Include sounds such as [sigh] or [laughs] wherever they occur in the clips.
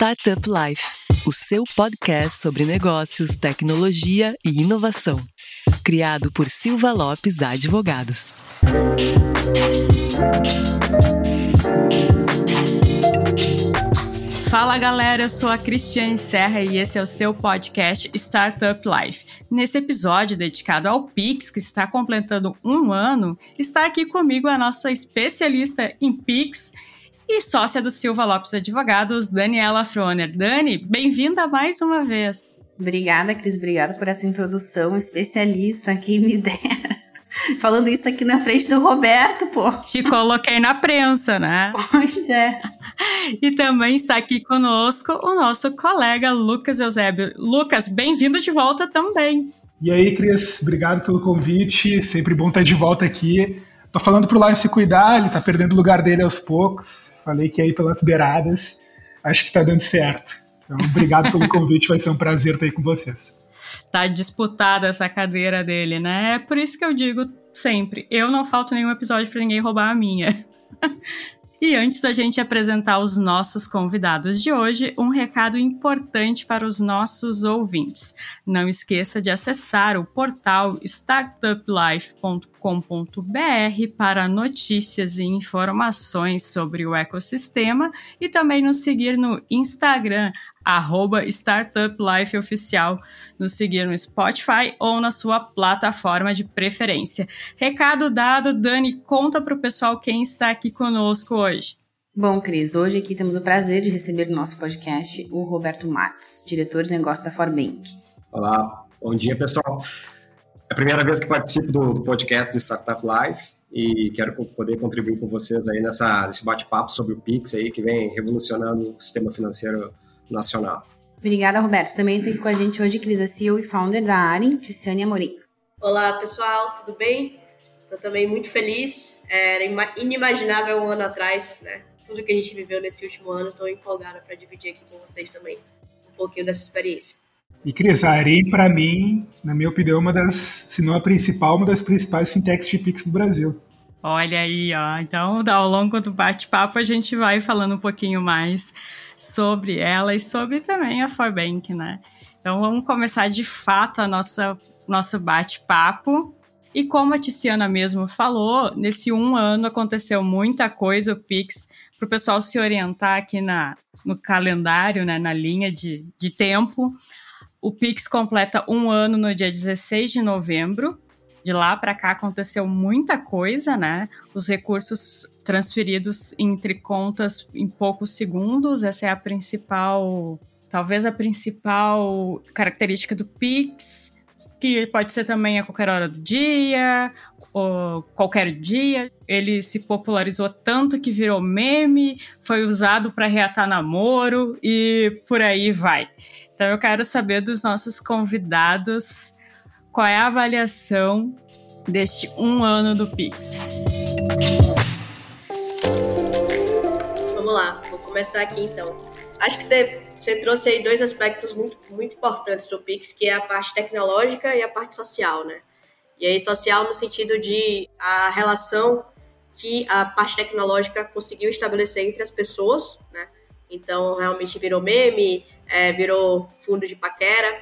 Startup Life, o seu podcast sobre negócios, tecnologia e inovação. Criado por Silva Lopes Advogados. Fala galera, eu sou a Cristiane Serra e esse é o seu podcast Startup Life. Nesse episódio dedicado ao Pix, que está completando um ano, está aqui comigo a nossa especialista em Pix e sócia do Silva Lopes Advogados, Daniela Froner. Dani, bem-vinda mais uma vez. Obrigada, Cris. Obrigada por essa introdução especialista que me dera. [laughs] Falando isso aqui na frente do Roberto, pô. Te coloquei na prensa, né? [laughs] Pois é. E também está aqui conosco o nosso colega Lucas Eusébio. Lucas, bem-vindo de volta também. E aí, Cris, obrigado pelo convite. Sempre bom estar de volta aqui. Tô falando pro Lion se cuidar, ele tá perdendo o lugar dele aos poucos. Falei que aí pelas beiradas, acho que tá dando certo. Então, obrigado pelo [laughs] convite, vai ser um prazer estar aí com vocês. Tá disputada essa cadeira dele, né? É por isso que eu digo sempre, eu não falto nenhum episódio para ninguém roubar a minha. [laughs] E antes da gente apresentar os nossos convidados de hoje, um recado importante para os nossos ouvintes. Não esqueça de acessar o portal startuplife.com www.startuplife.com.br para notícias e informações sobre o ecossistema e também nos seguir no Instagram, arroba Startup Life Oficial, nos seguir no Spotify ou na sua plataforma de preferência. Recado dado, Dani, conta para o pessoal quem está aqui conosco hoje. Bom, Cris, hoje aqui temos o prazer de receber no nosso podcast o Roberto Matos, diretor de negócio da Forbank. Olá, bom dia pessoal. É a primeira vez que participo do, podcast do Startup Live e quero poder contribuir com vocês aí nessa, nesse bate-papo sobre o Pix aí que vem revolucionando o sistema financeiro nacional. Obrigada, Roberto. Também está aqui com a gente hoje Cris CEO e founder da Arin, Tiziane Amorim. Olá, pessoal, tudo bem? Estou também muito feliz. Era inimaginável um ano atrás, né? Tudo que a gente viveu nesse último ano, estou empolgada para dividir aqui com vocês também um pouquinho dessa experiência. E, Cris, a Arém, para mim, na minha opinião, é uma das, se não a principal, uma das principais fintechs de Pix do Brasil. Olha aí, ó. Então, ao longo do bate-papo, a gente vai falando um pouquinho mais sobre ela e sobre também a Forbank, né? Então, vamos começar de fato a nossa nosso bate-papo. E como a Tiziana mesmo falou, nesse um ano aconteceu muita coisa, o Pix, para o pessoal se orientar aqui na, no calendário, né, na linha de, de tempo. O Pix completa um ano no dia 16 de novembro. De lá para cá aconteceu muita coisa, né? Os recursos transferidos entre contas em poucos segundos, essa é a principal, talvez a principal característica do Pix, que pode ser também a qualquer hora do dia, ou qualquer dia. Ele se popularizou tanto que virou meme, foi usado para reatar namoro e por aí vai. Então eu quero saber dos nossos convidados qual é a avaliação deste um ano do Pix. Lá, vou começar aqui então. Acho que você, você trouxe aí dois aspectos muito, muito importantes do Pix, que é a parte tecnológica e a parte social, né? E aí social no sentido de a relação que a parte tecnológica conseguiu estabelecer entre as pessoas, né? Então realmente virou meme, é, virou fundo de paquera,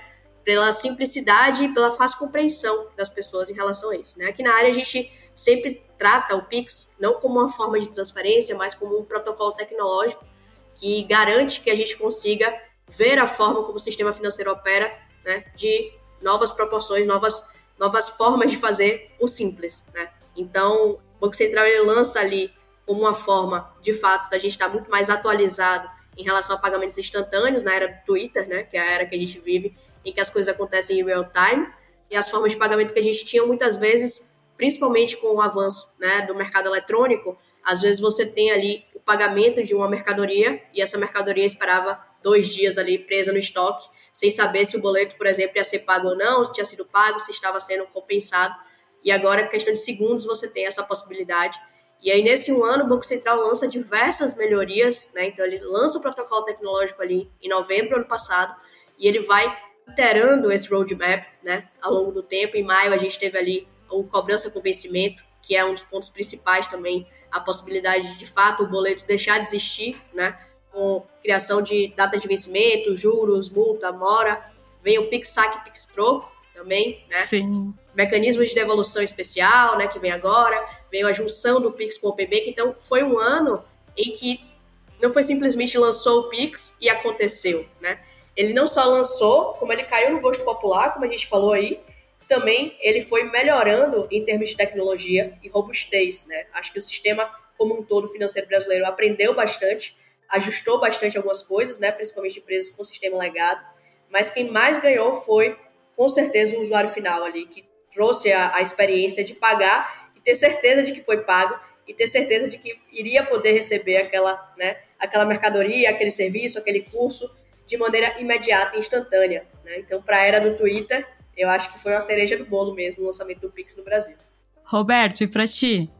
pela simplicidade e pela fácil compreensão das pessoas em relação a isso. Né? Aqui na área a gente sempre trata o Pix não como uma forma de transferência, mas como um protocolo tecnológico que garante que a gente consiga ver a forma como o sistema financeiro opera né, de novas proporções, novas, novas formas de fazer o simples. Né? Então, o Banco Central ele lança ali como uma forma, de fato, da gente estar muito mais atualizado em relação a pagamentos instantâneos na era do Twitter, né, que é a era que a gente vive, em que as coisas acontecem em real time, e as formas de pagamento que a gente tinha muitas vezes, principalmente com o avanço né, do mercado eletrônico, às vezes você tem ali o pagamento de uma mercadoria e essa mercadoria esperava dois dias ali presa no estoque, sem saber se o boleto, por exemplo, ia ser pago ou não, se tinha sido pago, se estava sendo compensado. E agora, questão de segundos, você tem essa possibilidade. E aí, nesse um ano, o Banco Central lança diversas melhorias, né? Então, ele lança o protocolo tecnológico ali em novembro do ano passado, e ele vai iterando esse roadmap, né? Ao longo do tempo. Em maio, a gente teve ali o cobrança com vencimento, que é um dos pontos principais também, a possibilidade de, de fato, o boleto deixar de existir, né? com criação de data de vencimento, juros, multa, mora. Vem o Pix Saque, Pix Troco também, né? Sim. Mecanismo de devolução especial, né, que vem agora. Veio a junção do Pix com o PB, que então foi um ano em que não foi simplesmente lançou o Pix e aconteceu, né? Ele não só lançou, como ele caiu no gosto popular, como a gente falou aí, também ele foi melhorando em termos de tecnologia e robustez, né? Acho que o sistema como um todo financeiro brasileiro aprendeu bastante, ajustou bastante algumas coisas, né? Principalmente empresas com sistema legado, mas quem mais ganhou foi com certeza o usuário final ali que trouxe a, a experiência de pagar e ter certeza de que foi pago e ter certeza de que iria poder receber aquela, né, aquela mercadoria, aquele serviço, aquele curso de maneira imediata e instantânea. Né? Então, para a era do Twitter, eu acho que foi uma cereja do bolo mesmo o lançamento do Pix no Brasil. Roberto, e para ti?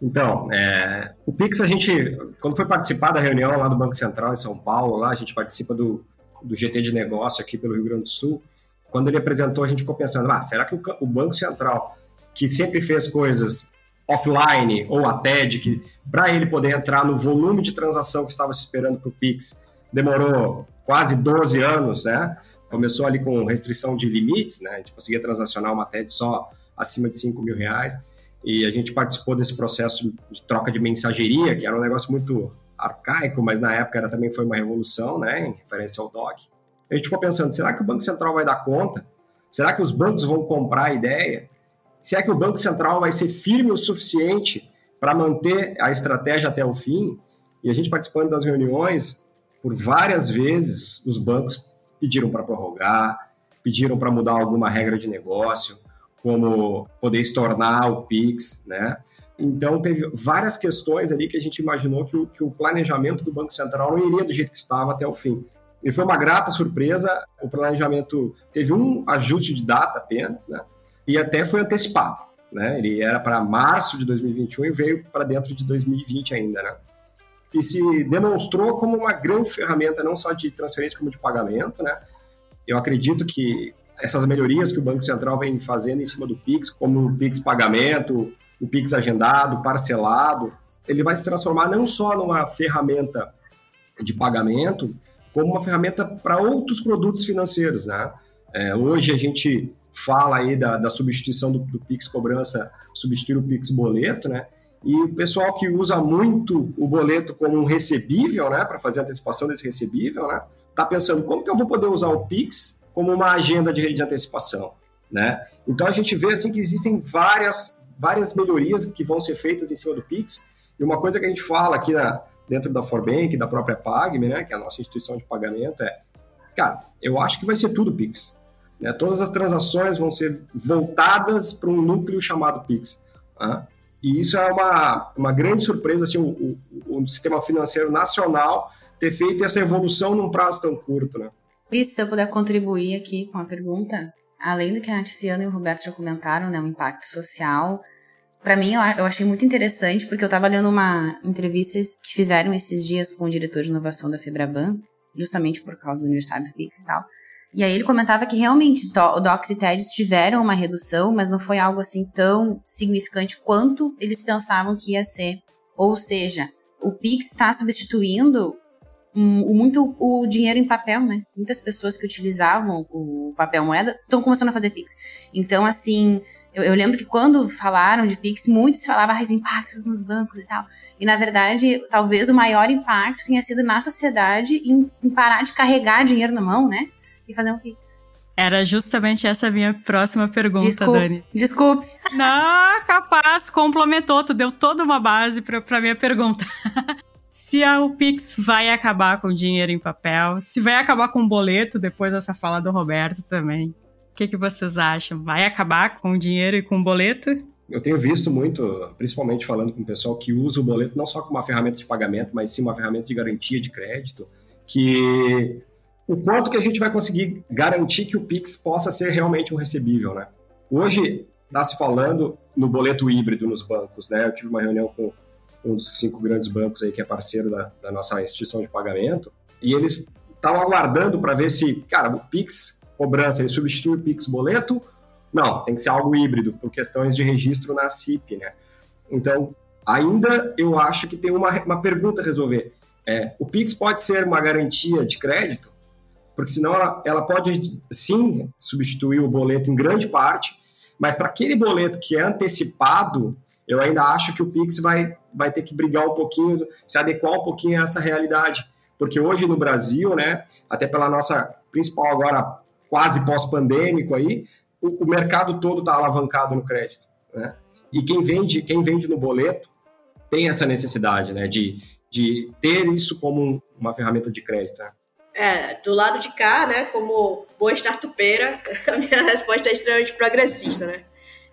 Então, é, o Pix, a gente, quando foi participar da reunião lá do Banco Central em São Paulo, lá a gente participa do, do GT de negócio aqui pelo Rio Grande do Sul. Quando ele apresentou, a gente ficou pensando: ah, será que o, o Banco Central, que sempre fez coisas offline ou a TED, que para ele poder entrar no volume de transação que estava se esperando para o Pix, demorou quase 12 anos, né? Começou ali com restrição de limites, né? A gente conseguia transacionar uma TED só acima de 5 mil reais. E a gente participou desse processo de troca de mensageria, que era um negócio muito arcaico, mas na época era, também foi uma revolução, né? Em referência ao DOC. A gente ficou pensando, será que o Banco Central vai dar conta? Será que os bancos vão comprar a ideia? Será que o Banco Central vai ser firme o suficiente para manter a estratégia até o fim? E a gente participando das reuniões, por várias vezes, os bancos pediram para prorrogar, pediram para mudar alguma regra de negócio, como poder estornar o PIX, né? Então, teve várias questões ali que a gente imaginou que o, que o planejamento do Banco Central não iria do jeito que estava até o fim. E foi uma grata surpresa, o planejamento teve um ajuste de data apenas, né? E até foi antecipado, né? Ele era para março de 2021 e veio para dentro de 2020 ainda, né? E se demonstrou como uma grande ferramenta, não só de transferência, como de pagamento. Né? Eu acredito que essas melhorias que o Banco Central vem fazendo em cima do Pix, como o Pix pagamento, o Pix agendado, parcelado, ele vai se transformar não só numa ferramenta de pagamento, como uma ferramenta para outros produtos financeiros. Né? É, hoje a gente fala aí da, da substituição do, do Pix cobrança, substituir o Pix boleto, né? E o pessoal que usa muito o boleto como um recebível, né, para fazer a antecipação desse recebível, né, tá pensando como que eu vou poder usar o Pix como uma agenda de, de antecipação, né? Então a gente vê assim que existem várias várias melhorias que vão ser feitas em cima do Pix. E uma coisa que a gente fala aqui na, dentro da Forbank, da própria Pagme, né, que é a nossa instituição de pagamento, é, cara, eu acho que vai ser tudo Pix. Né? Todas as transações vão ser voltadas para um núcleo chamado Pix. Né? E isso é uma, uma grande surpresa, assim, o, o, o sistema financeiro nacional ter feito essa evolução num prazo tão curto, né? E se eu puder contribuir aqui com a pergunta, além do que a Tiziana e o Roberto já comentaram, né, o impacto social, para mim eu, eu, achei muito interessante, porque eu estava lendo uma entrevista que fizeram esses dias com o diretor de inovação da Febraban, justamente por causa do aniversário do Pix e tal, e aí ele comentava que realmente o Docs e TEDs tiveram uma redução, mas não foi algo assim tão significante quanto eles pensavam que ia ser. Ou seja, o Pix está substituindo um, muito o dinheiro em papel, né? Muitas pessoas que utilizavam o papel moeda estão começando a fazer Pix. Então, assim, eu, eu, lembro que quando falaram de Pix, muitos falavam ah, os impactos nos bancos e tal. E, na verdade, talvez o maior impacto tenha sido na sociedade em, em parar de carregar dinheiro na mão, né? E fazer um Pix. Era justamente essa a minha próxima pergunta, desculpe, Dani. Desculpe. Não, capaz, complementou, tu deu toda uma base para minha pergunta. [laughs] se a, o Pix vai acabar com dinheiro em papel, se vai acabar com boleto, depois dessa fala do Roberto também. O que, que vocês acham? Vai acabar com dinheiro e com boleto? Eu tenho visto muito, principalmente falando com o pessoal que usa o boleto não só como uma ferramenta de pagamento, mas sim uma ferramenta de garantia de crédito, que o quanto que a gente vai conseguir garantir que o Pix possa ser realmente um recebível, né? Hoje está se falando no boleto híbrido nos bancos, né? Eu tive uma reunião com um dos cinco grandes bancos aí que é parceiro da, da nossa instituição de pagamento e eles estavam aguardando para ver se, cara, o Pix cobrança ele substitui o Pix boleto? Não, tem que ser algo híbrido por questões de registro na CIP, né? Então, ainda eu acho que tem uma, uma pergunta a resolver É, o Pix pode ser uma garantia de crédito, porque senão ela, ela pode sim substituir o boleto em grande parte, mas para aquele boleto que é antecipado, eu ainda acho que o Pix vai, vai ter que brigar um pouquinho, se adequar um pouquinho a essa realidade. Porque hoje no Brasil, né, até pela nossa principal agora quase pós-pandêmico aí, o, o, mercado todo está alavancado no crédito, né? E quem vende, quem vende no boleto tem essa necessidade, né, de, de ter isso como uma ferramenta de crédito. Né? É, do lado de cá, né, como boa startupeira, [laughs] a minha resposta é extremamente progressista, né?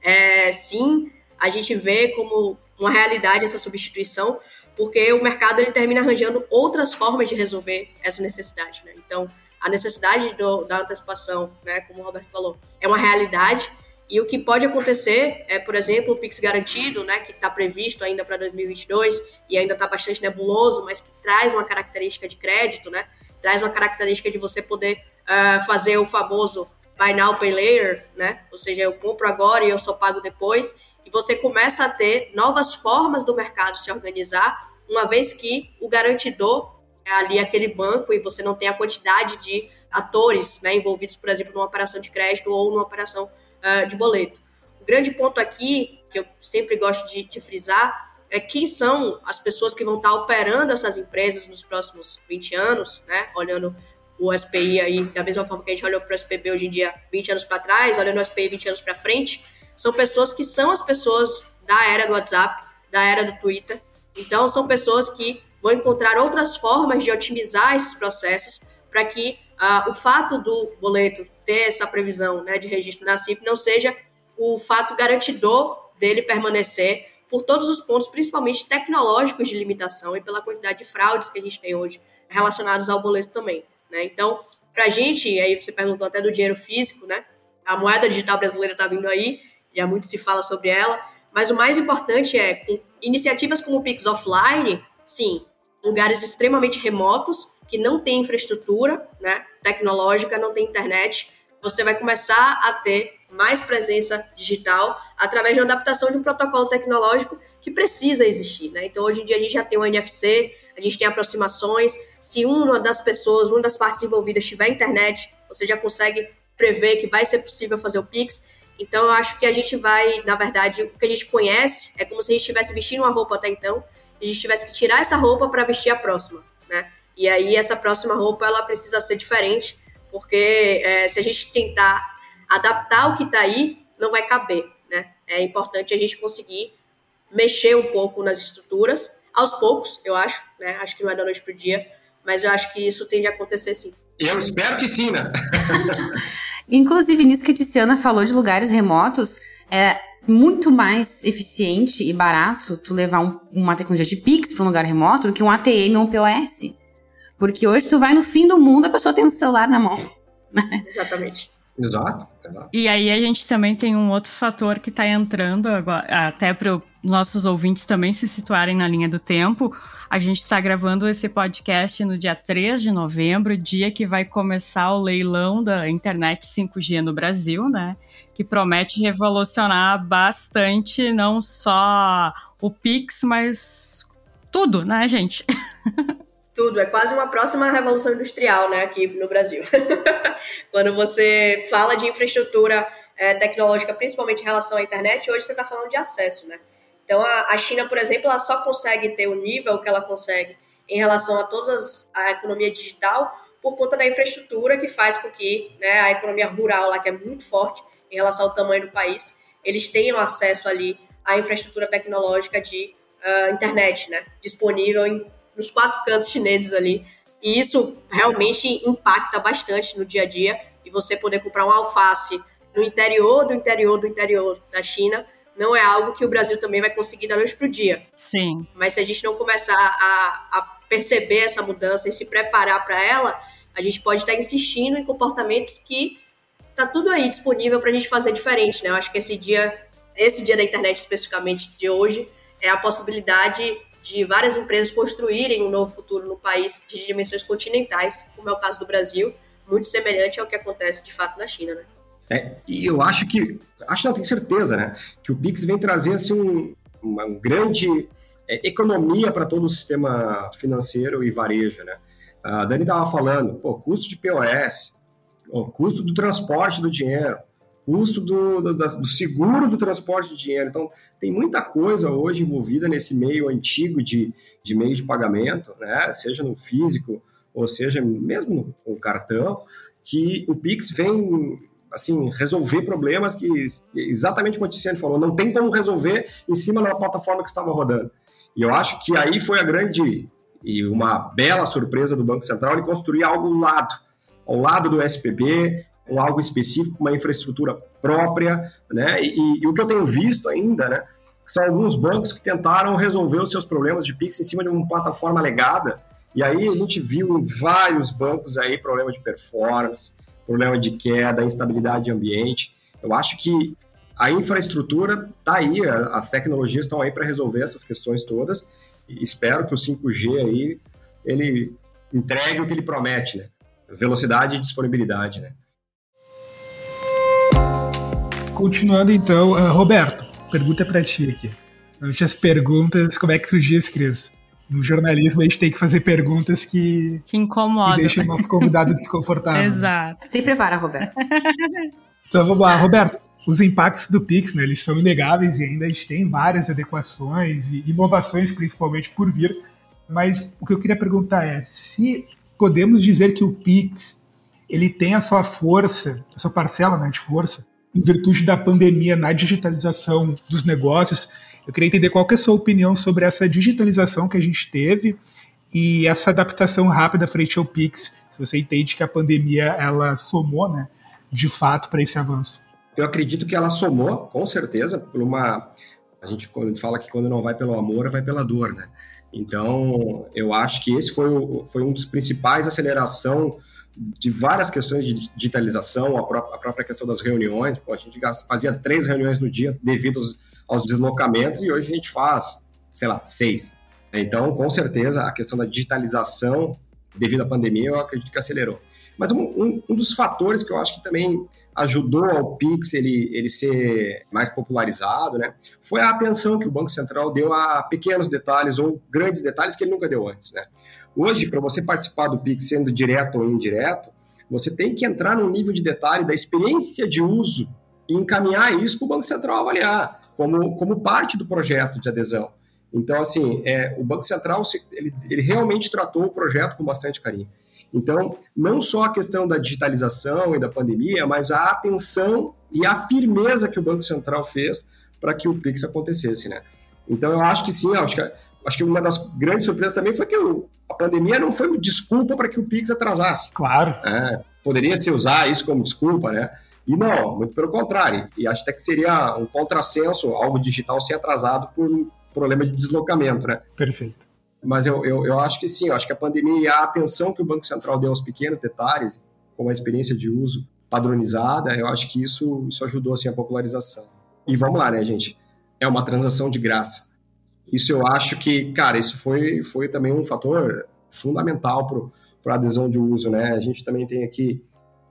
É, sim, a gente vê como uma realidade essa substituição, porque o mercado ele termina arranjando outras formas de resolver essa necessidade, né? Então, a necessidade do, da antecipação, né, como o Roberto falou, é uma realidade, e o que pode acontecer é, por exemplo, o Pix garantido, né, que está previsto ainda para 2022 e ainda está bastante nebuloso, mas que traz uma característica de crédito, né, traz uma característica de você poder uh, fazer o famoso buy now, pay later, né, ou seja, eu compro agora e eu só pago depois, e você começa a ter novas formas do mercado se organizar, uma vez que o garantidor é ali aquele banco e você não tem a quantidade de atores né, envolvidos, por exemplo, numa operação de crédito ou numa operação uh, de boleto. O grande ponto aqui, que eu sempre gosto de, de frisar, é quem são as pessoas que vão estar operando essas empresas nos próximos 20 anos, né? Olhando o SPI aí, da mesma forma que a gente olhou para o SPB hoje em dia 20 anos para trás, olhando o SPI 20 anos para frente, são pessoas que são as pessoas da era do WhatsApp, da era do Twitter. Então, são pessoas que vão encontrar outras formas de otimizar esses processos para que uh, o fato do boleto ter essa previsão né, de registro na CIP não seja o fato garantidor dele permanecer por todos os pontos, principalmente tecnológicos de limitação e pela quantidade de fraudes que a gente tem hoje relacionados ao boleto também. Né? Então, para a gente, aí você perguntou até do dinheiro físico, né? A moeda digital brasileira está vindo aí, já muito se fala sobre ela, mas o mais importante é, com iniciativas como o Pix Offline, sim, lugares extremamente remotos, que não tem infraestrutura né, tecnológica, não tem internet, você vai começar a ter mais presença digital através de uma adaptação de um protocolo tecnológico que precisa existir. Né? Então, hoje em dia, a gente já tem o NFC, a gente tem aproximações. Se uma das pessoas, uma das partes envolvidas tiver internet, você já consegue prever que vai ser possível fazer o Pix. Então, eu acho que a gente vai, na verdade, o que a gente conhece é como se a gente estivesse vestindo uma roupa até então, e a gente tivesse que tirar essa roupa para vestir a próxima, né? E aí, essa próxima roupa, ela precisa ser diferente, porque é, se a gente tentar adaptar o que está aí, não vai caber, né? É importante a gente conseguir mexer um pouco nas estruturas, aos poucos, eu acho, né? Acho que não é da noite para o dia, mas eu acho que isso tende a acontecer sim. Eu espero que sim, né? [laughs] Inclusive, nisso que a Tiziana falou de lugares remotos, é muito mais eficiente e barato tu levar um, uma tecnologia de Pix para um lugar remoto do que um ATM ou um POS. Porque hoje tu vai no fim do mundo, a pessoa tem um celular na mão. Exatamente. Exato. E aí a gente também tem um outro fator que está entrando agora, até para os nossos ouvintes também se situarem na linha do tempo. A gente está gravando esse podcast no dia 3 de novembro, dia que vai começar o leilão da internet 5G no Brasil, né? Que promete revolucionar bastante não só o Pix, mas tudo, né, gente? [laughs] tudo. É quase uma próxima revolução industrial, né, aqui no Brasil. [laughs] Quando você fala de infraestrutura é, tecnológica, principalmente em relação à internet, hoje você está falando de acesso, né? Então, a, a, China, por exemplo, ela só consegue ter o nível que ela consegue em relação a toda a economia digital por conta da infraestrutura que faz com que né, a economia rural lá, que é muito forte em relação ao tamanho do país, eles tenham acesso ali à infraestrutura tecnológica de uh, internet, né? Disponível em nos quatro cantos chineses ali. E isso realmente impacta bastante no dia a dia. E você poder comprar um alface no interior do interior do interior da China não é algo que o Brasil também vai conseguir da noite para o dia. Sim. Mas se a gente não começar a, a perceber essa mudança e se preparar para ela, a gente pode estar insistindo em comportamentos que tá tudo aí disponível para a gente fazer diferente, né? Eu acho que esse dia, esse dia da internet especificamente de hoje, é a possibilidade de várias empresas construírem um novo futuro no país de dimensões continentais, como é o caso do Brasil, muito semelhante ao que acontece de fato na China, né? É, e eu acho que, acho não, tenho certeza, né, que o Pix vem trazer assim, um, uma, um grande é, economia para todo o sistema financeiro e varejo, né? A Dani estava falando, pô, custo de POS, o custo do transporte do dinheiro, custo do, do, do, seguro do transporte de dinheiro. Então, tem muita coisa hoje envolvida nesse meio antigo de, de meio de pagamento, né? seja no físico ou seja mesmo no, cartão, que o Pix vem assim resolver problemas que exatamente como o Tiziane falou, não tem como resolver em cima da plataforma que estava rodando. E eu acho que aí foi a grande e uma bela surpresa do Banco Central ele construir algo ao lado, ao lado do SPB, um algo específico, uma infraestrutura própria, né? E, e, o que eu tenho visto ainda, né, são alguns bancos que tentaram resolver os seus problemas de Pix em cima de uma plataforma legada. E aí a gente viu em vários bancos aí problema de performance, problema de queda, instabilidade de ambiente. Eu acho que a infraestrutura está aí, as tecnologias estão aí para resolver essas questões todas. E espero que o 5G aí ele entregue o que ele promete, né? Velocidade e disponibilidade, né? Continuando então, uh, Roberto, pergunta para ti aqui. Antes as perguntas, como é que surgiu esse Cris? No jornalismo a gente tem que fazer perguntas que, que incomodam. Que deixam o nosso convidado desconfortável. [laughs] Exato. Se prepara, Roberto. [laughs] então vamos lá, Roberto. Os impactos do Pix, né, eles são inegáveis e ainda a gente tem várias adequações e inovações, principalmente, por vir. Mas o que eu queria perguntar é se podemos dizer que o Pix ele tem a sua força, a sua parcela né, de força, em virtude da pandemia na digitalização dos negócios. Eu queria entender qual que é a sua opinião sobre essa digitalização que a gente teve e essa adaptação rápida frente ao Pix. Se você entende que a pandemia ela somou, né, de fato, para esse avanço. Eu acredito que ela somou, com certeza, por uma. A gente fala que quando não vai pelo amor, vai pela dor, né? Então, eu acho que esse foi, o, foi um dos principais aceleração de várias questões de digitalização, a, pró a própria questão das reuniões. Pô, a gente fazia três reuniões no dia devido aos, aos, deslocamentos e hoje a gente faz, sei lá, seis. Então, com certeza, a questão da digitalização devido à pandemia, eu acredito que acelerou. Mas um, um, um dos fatores que eu acho que também ajudou ao Pix ele, ele ser mais popularizado, né, foi a atenção que o Banco Central deu a pequenos detalhes ou grandes detalhes que ele nunca deu antes, né. Hoje, para você participar do Pix sendo direto ou indireto, você tem que entrar no nível de detalhe da experiência de uso e encaminhar isso para o Banco Central avaliar como, como parte do projeto de adesão. Então, assim, é, o Banco Central ele, ele realmente tratou o projeto com bastante carinho. Então, não só a questão da digitalização e da pandemia, mas a atenção e a firmeza que o Banco Central fez para que o Pix acontecesse, né? Então, eu acho que sim, acho que, acho que uma das grandes surpresas também foi que o, a pandemia não foi desculpa para que o Pix atrasasse. Claro. É, poderia se usar isso como desculpa, né? E não, muito pelo contrário. E acho até que seria um contrassenso algo digital ser atrasado por um problema de deslocamento, né? Perfeito. Mas eu, eu, eu acho que sim, eu acho que a pandemia e a atenção que o Banco Central deu aos pequenos detalhes, com a experiência de uso padronizada, eu acho que isso, isso ajudou assim, a popularização. E vamos lá, né, gente? É uma transação de graça. Isso eu acho que, cara, isso foi, foi também um fator fundamental para a adesão de uso, né? A gente também tem aqui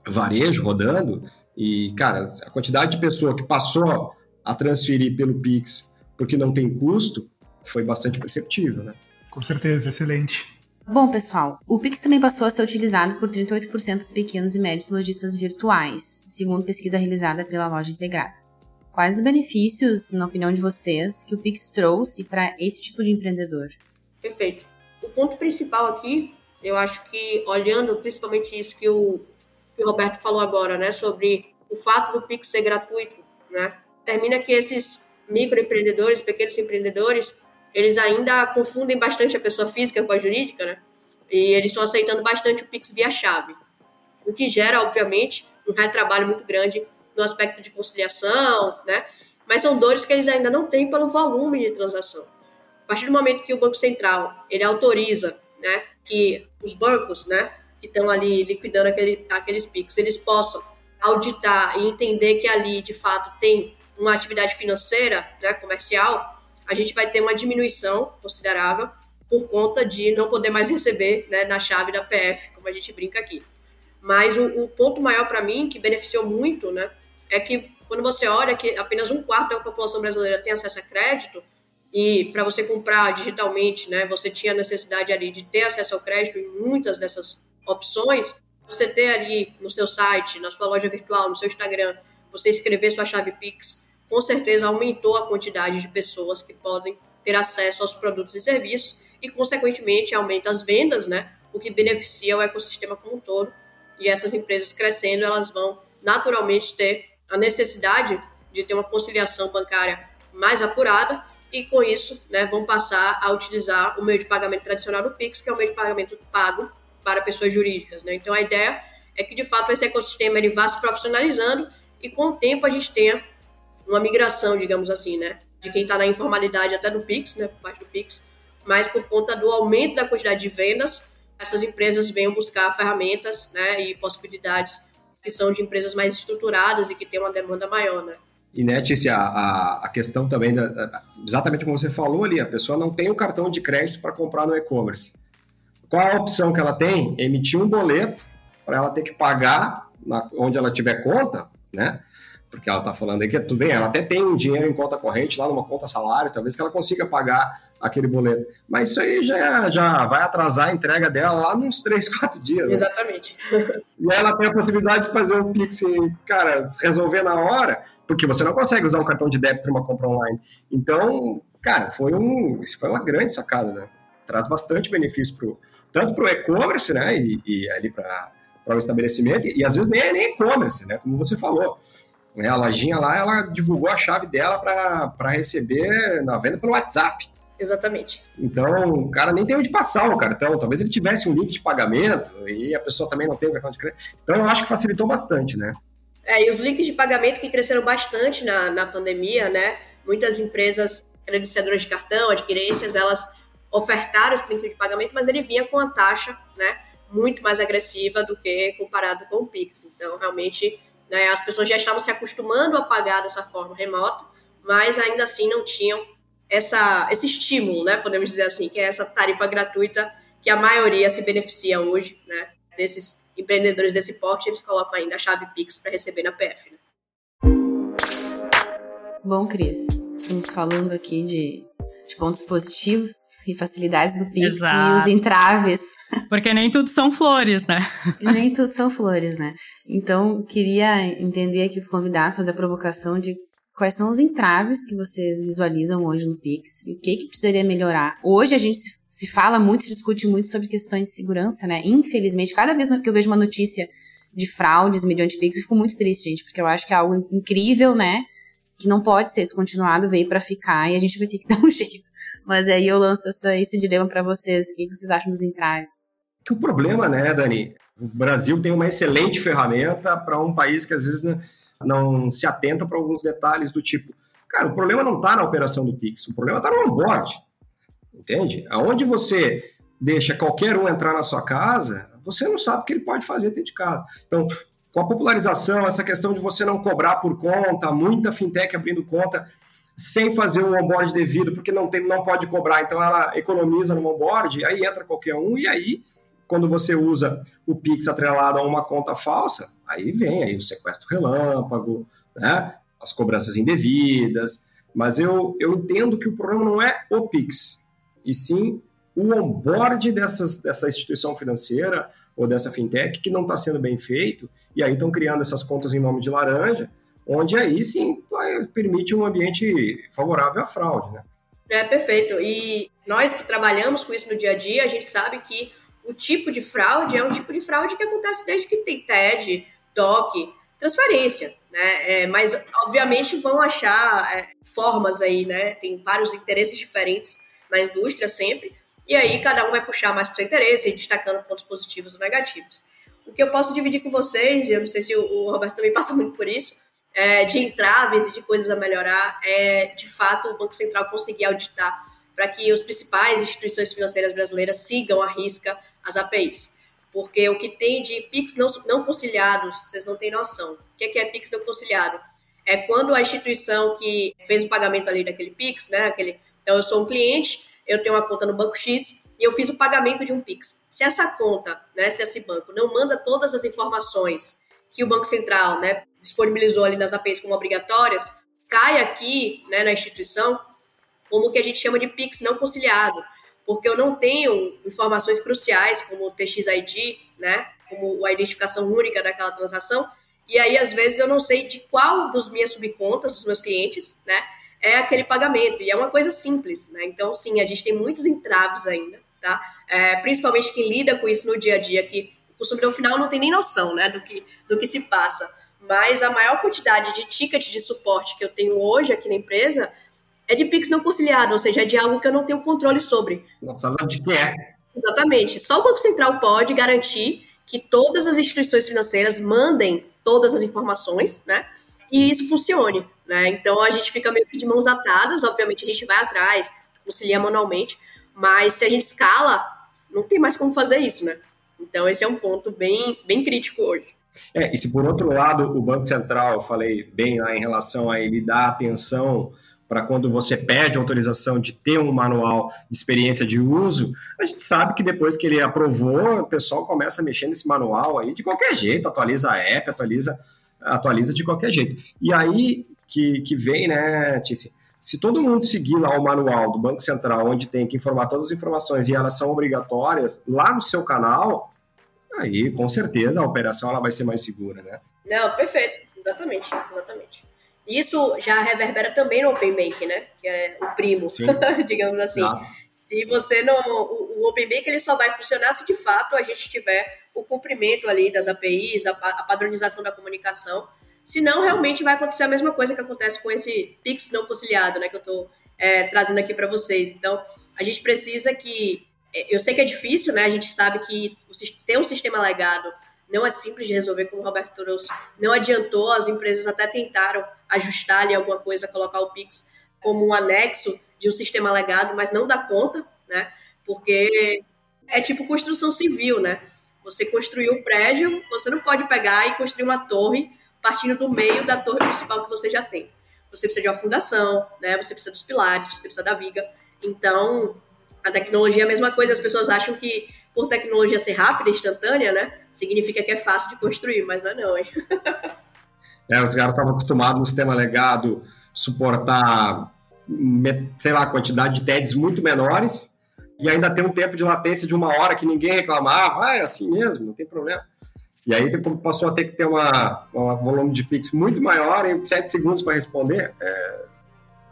varejo rodando e, cara, a quantidade de pessoa que passou a transferir pelo Pix porque não tem custo foi bastante perceptível, né? Com certeza, excelente. Bom, pessoal, o Pix também passou a ser utilizado por 38% dos pequenos e médios lojistas virtuais, segundo pesquisa realizada pela loja integrada. Quais os benefícios, na opinião de vocês, que o Pix trouxe para esse tipo de empreendedor? Perfeito. O ponto principal aqui, eu acho que olhando principalmente isso que o, que o Roberto falou agora, né, sobre o fato do Pix ser gratuito, né, termina que esses microempreendedores, pequenos empreendedores, eles ainda confundem bastante a pessoa física com a jurídica, né? E eles estão aceitando bastante o Pix via chave, o que gera, obviamente, um retrabalho muito grande no aspecto de conciliação, né? Mas são dores que eles ainda não têm pelo volume de transação. A partir do momento que o Banco Central ele autoriza, né, que os bancos, né, que estão ali liquidando aquele, aqueles PIX, eles possam auditar e entender que ali, de fato, tem uma atividade financeira, né, comercial, a gente vai ter uma diminuição considerável por conta de não poder mais receber né, na chave da PF, como a gente brinca aqui. Mas o, o ponto maior para mim, que beneficiou muito, né, é que quando você olha que apenas um quarto da população brasileira tem acesso a crédito, e para você comprar digitalmente, né, você tinha necessidade ali de ter acesso ao crédito em muitas dessas opções, você ter ali no seu site, na sua loja virtual, no seu Instagram, você escrever sua chave Pix, com certeza aumentou a quantidade de pessoas que podem ter acesso aos produtos e serviços e, consequentemente, aumenta as vendas, né? O que beneficia o ecossistema como um todo. E essas empresas crescendo, elas vão naturalmente ter a necessidade de ter uma conciliação bancária mais apurada e com isso, né, vão passar a utilizar o meio de pagamento tradicional do Pix, que é o meio de pagamento pago para pessoas jurídicas, né? Então a ideia é que de fato esse ecossistema ele vá se profissionalizando e com o tempo a gente tenha uma migração, digamos assim, né, de quem está na informalidade até do Pix, né, por parte do Pix, mas por conta do aumento da quantidade de vendas, essas empresas venham buscar ferramentas, né, e possibilidades que são de empresas mais estruturadas e que têm uma demanda maior, né. E, né, Tícia, a, a questão também, da, exatamente como você falou ali, a pessoa não tem o cartão de crédito para comprar no e-commerce. Qual a opção que ela tem? Emitir um boleto para ela ter que pagar na, onde ela tiver conta, né? Porque ela está falando aí que tudo bem, ela até tem um dinheiro em conta corrente lá numa conta salário, talvez que ela consiga pagar aquele boleto. Mas isso aí já, já vai atrasar a entrega dela lá nos 3, 4 dias. Né? Exatamente. E ela tem a possibilidade de fazer um Pix, cara, resolver na hora porque você não consegue usar um cartão de débito numa compra online. Então, cara, foi um, isso foi uma grande sacada, né? Traz bastante benefício pro, tanto para o e-commerce, né, e, e ali para o estabelecimento, e, e, às vezes nem é nem e-commerce, né, como você falou. Né, a lojinha lá, ela divulgou a chave dela para receber na venda pelo WhatsApp. Exatamente. Então, o cara nem tem onde passar o cartão. Talvez ele tivesse um link de pagamento e a pessoa também não tem o cartão de crédito. Então, eu acho que facilitou bastante, né? É, e os links de pagamento que cresceram bastante na, na pandemia, né? Muitas empresas credenciadoras de cartão, adquirências, elas ofertaram esse link de pagamento, mas ele vinha com a taxa, né? Muito mais agressiva do que comparado com o Pix. Então, realmente, né, as pessoas já estavam se acostumando a pagar dessa forma remota, mas ainda assim não tinham essa, esse estímulo, né? Podemos dizer assim, que é essa tarifa gratuita que a maioria se beneficia hoje, né? Desses empreendedores desse porte, eles colocam ainda a chave Pix para receber na PF. Né? Bom, Cris, estamos falando aqui de, de pontos positivos e facilidades do Pix Exato. e os entraves. Porque nem tudo são flores, né? [laughs] nem tudo são flores, né? Então, queria entender aqui dos convidados, fazer a provocação de quais são os entraves que vocês visualizam hoje no Pix e o que, que precisaria melhorar. Hoje a gente se se fala muito, se discute muito sobre questões de segurança, né? Infelizmente, cada vez que eu vejo uma notícia de fraudes, de Pix, eu fico muito triste, gente, porque eu acho que é algo incrível, né? Que não pode ser descontinuado, veio para ficar e a gente vai ter que [laughs] dar um jeito. Mas aí eu lanço essa, esse dilema para vocês. O que vocês acham dos entraves? Que o problema, né, Dani? O Brasil tem uma excelente ferramenta para um país que às vezes não, não se atenta para alguns detalhes do tipo. Cara, o problema não está na operação do Pix, o problema está no onboard. Entende? Aonde você deixa qualquer um entrar na sua casa, você não sabe o que ele pode fazer dentro de casa. Então, com a popularização, essa questão de você não cobrar por conta, muita fintech abrindo conta sem fazer um onboard devido, porque não, tem, não pode cobrar, então ela economiza no onboard, aí entra qualquer um, e aí, quando você usa o Pix atrelado a uma conta falsa, aí vem aí o sequestro relâmpago, né? as cobranças indevidas, mas eu, eu entendo que o problema não é o Pix, e sim o onboard dessas, dessa instituição financeira ou dessa fintech que não está sendo bem feito, e aí estão criando essas contas em nome de laranja, onde aí sim permite um ambiente favorável à fraude. Né? É, perfeito. E nós que trabalhamos com isso no dia a dia, a gente sabe que o tipo de fraude é um tipo de fraude que acontece desde que tem TED, DOC, transferência, né? É, mas, obviamente, vão achar é, formas aí, né? Tem vários interesses diferentes na indústria sempre, e aí cada um vai puxar mais para seu interesse, destacando pontos positivos ou negativos. O que eu posso dividir com vocês, eu não sei se o Roberto também [laughs] passa muito por isso, é, de entraves e de coisas a melhorar, é de fato o Banco Central conseguir auditar para que as principais instituições financeiras brasileiras sigam à risca as APIs. Porque o que tem de PIX não, não conciliados, vocês não têm noção. O que é PIX não conciliado? É quando a instituição que fez o pagamento ali daquele PIX, né, aquele então, eu sou um cliente, eu tenho uma conta no banco X e eu fiz o pagamento de um Pix. Se essa conta, né, se esse banco não manda todas as informações que o Banco Central né, disponibilizou ali nas APIs como obrigatórias, cai aqui né, na instituição como o que a gente chama de PIX não conciliado, porque eu não tenho informações cruciais como o TXID, né, como a identificação única daquela transação, e aí às vezes eu não sei de qual dos minhas subcontas, dos meus clientes, né, é aquele pagamento, e é uma coisa simples, né, então sim, a gente tem muitos entraves ainda, tá, é, principalmente quem lida com isso no dia a dia, que o consumidor final não tem nem noção, né, do que, do que se passa, mas a maior quantidade de ticket de suporte que eu tenho hoje aqui na empresa é de Pix não conciliado, ou seja, é de algo que eu não tenho controle sobre. Não sabe de que é. Exatamente. Só o Banco Central pode garantir que todas as instituições financeiras mandem todas as informações, né? E isso funcione, né? Então a gente fica meio que de mãos atadas, obviamente a gente vai atrás, concilia manualmente, mas se a gente escala, não tem mais como fazer isso, né? Então esse é um ponto bem, bem crítico hoje. É, e se por outro lado o Banco Central, eu falei bem lá em relação a ele dar atenção para quando você pede autorização de ter um manual de experiência de uso, a gente sabe que depois que ele aprovou, o pessoal começa a mexer nesse manual aí de qualquer jeito, atualiza a app, atualiza, atualiza de qualquer jeito. E aí que, que vem, né, Tice? Se todo mundo seguir lá o manual do Banco Central, onde tem que informar todas as informações e elas são obrigatórias, lá no seu canal, aí com certeza a operação ela vai ser mais segura, né? Não, perfeito, exatamente, exatamente. Isso já reverbera também no Open Bank, né? Que é o primo, [laughs] digamos assim. Se você não. O, o Open Bank ele só vai funcionar se de fato a gente tiver o cumprimento ali das APIs, a, a padronização da comunicação. Senão, realmente vai acontecer a mesma coisa que acontece com esse Pix não conciliado, né? Que eu estou é, trazendo aqui para vocês. Então, a gente precisa que. É, eu sei que é difícil, né? A gente sabe que ter um sistema legado não é simples de resolver, como o Roberto trouxe. Não adiantou, as empresas até tentaram ajustar ali alguma coisa, colocar o Pix como um anexo de um sistema legado, mas não dá conta, né? Porque é tipo construção civil, né? Você construiu o um prédio, você não pode pegar e construir uma torre partindo do meio da torre principal que você já tem. Você precisa de uma fundação, né? Você precisa dos pilares, você precisa da viga. Então, a tecnologia é a mesma coisa. As pessoas acham que por tecnologia ser rápida, instantânea, né? Significa que é fácil de construir, mas não é não, [laughs] é, os caras estavam acostumados no sistema legado suportar, sei lá, quantidade de TEDs muito menores e ainda tem um tempo de latência de uma hora que ninguém reclamava, ah, é assim mesmo, não tem problema. E aí passou a ter que ter uma, um volume de Pix muito maior, em 7 segundos para responder. É,